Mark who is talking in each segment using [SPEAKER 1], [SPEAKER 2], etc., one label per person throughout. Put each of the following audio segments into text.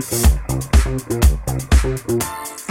[SPEAKER 1] thank you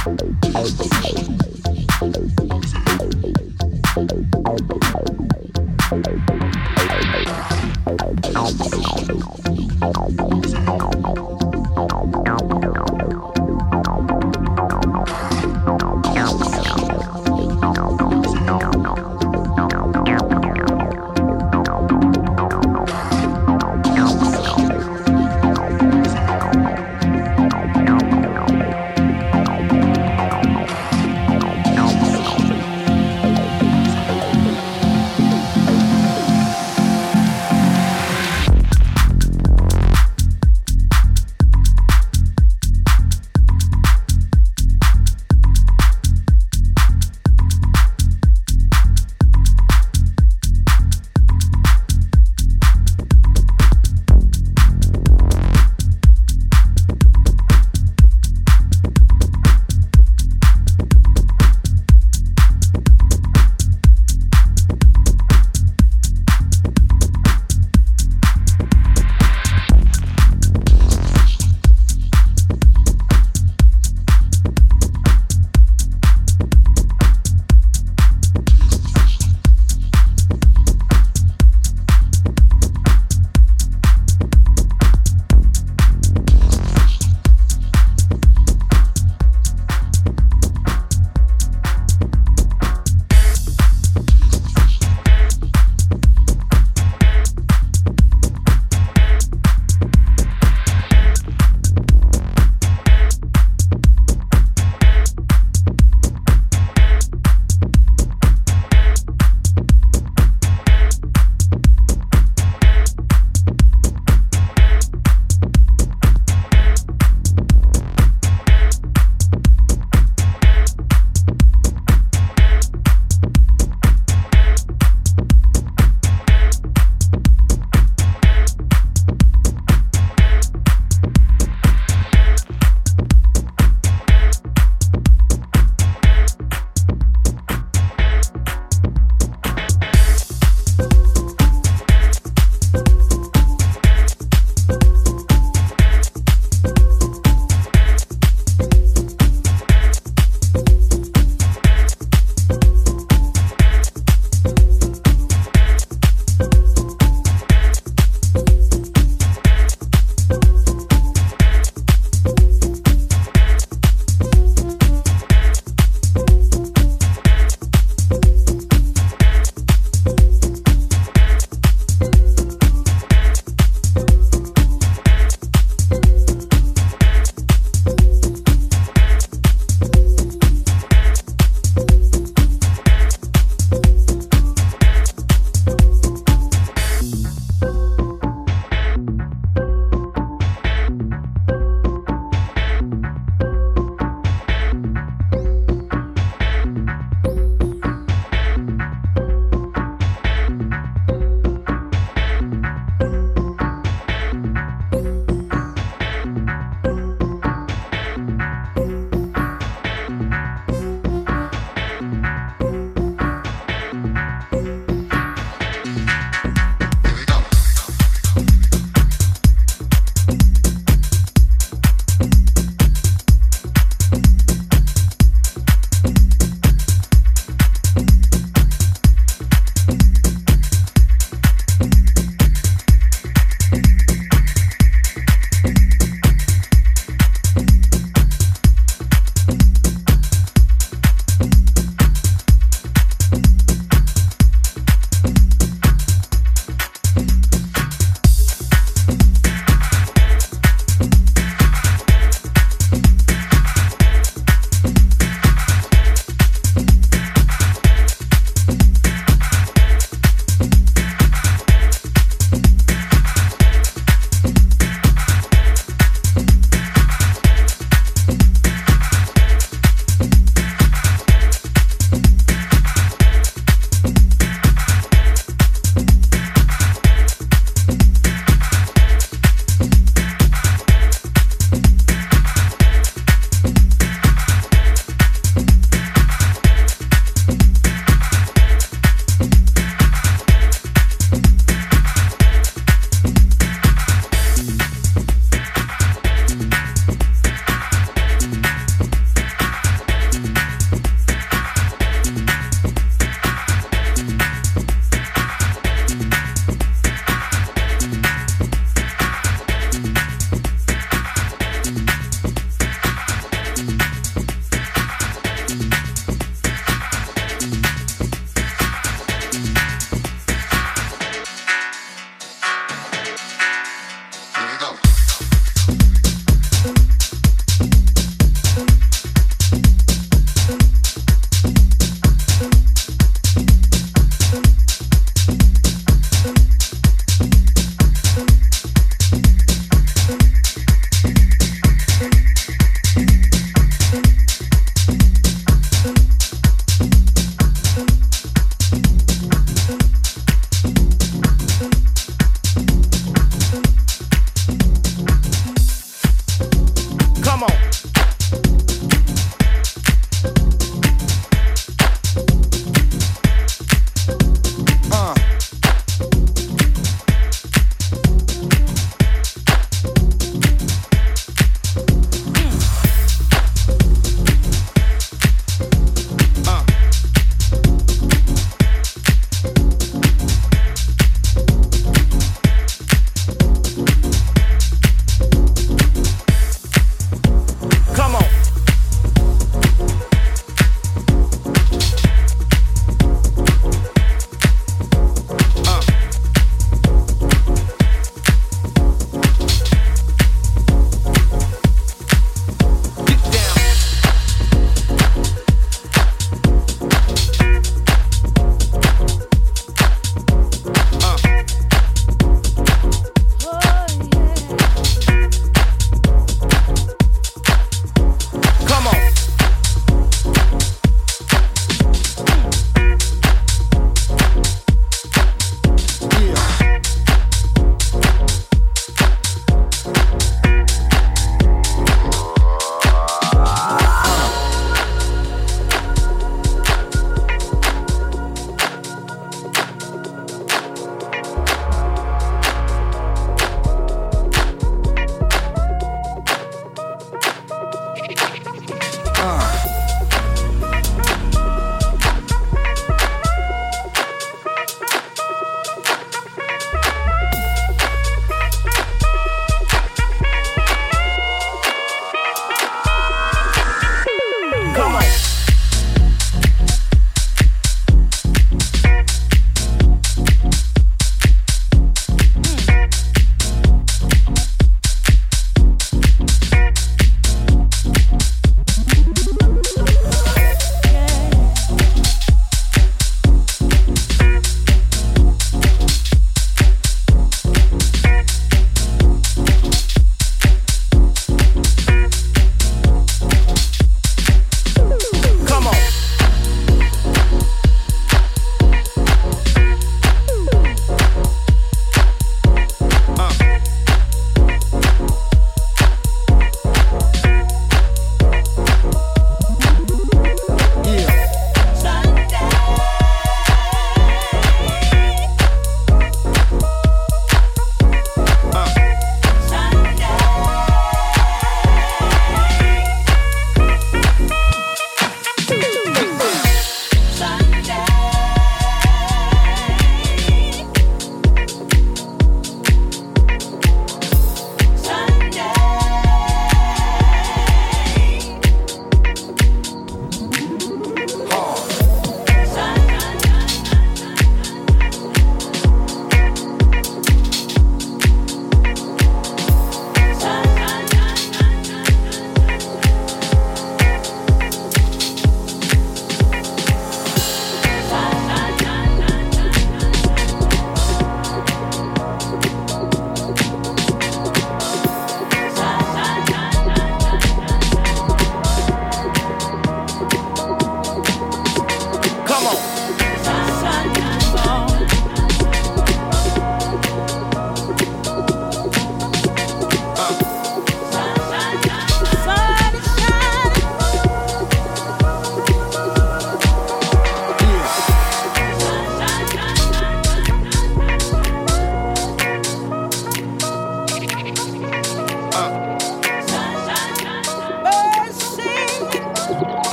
[SPEAKER 2] I'm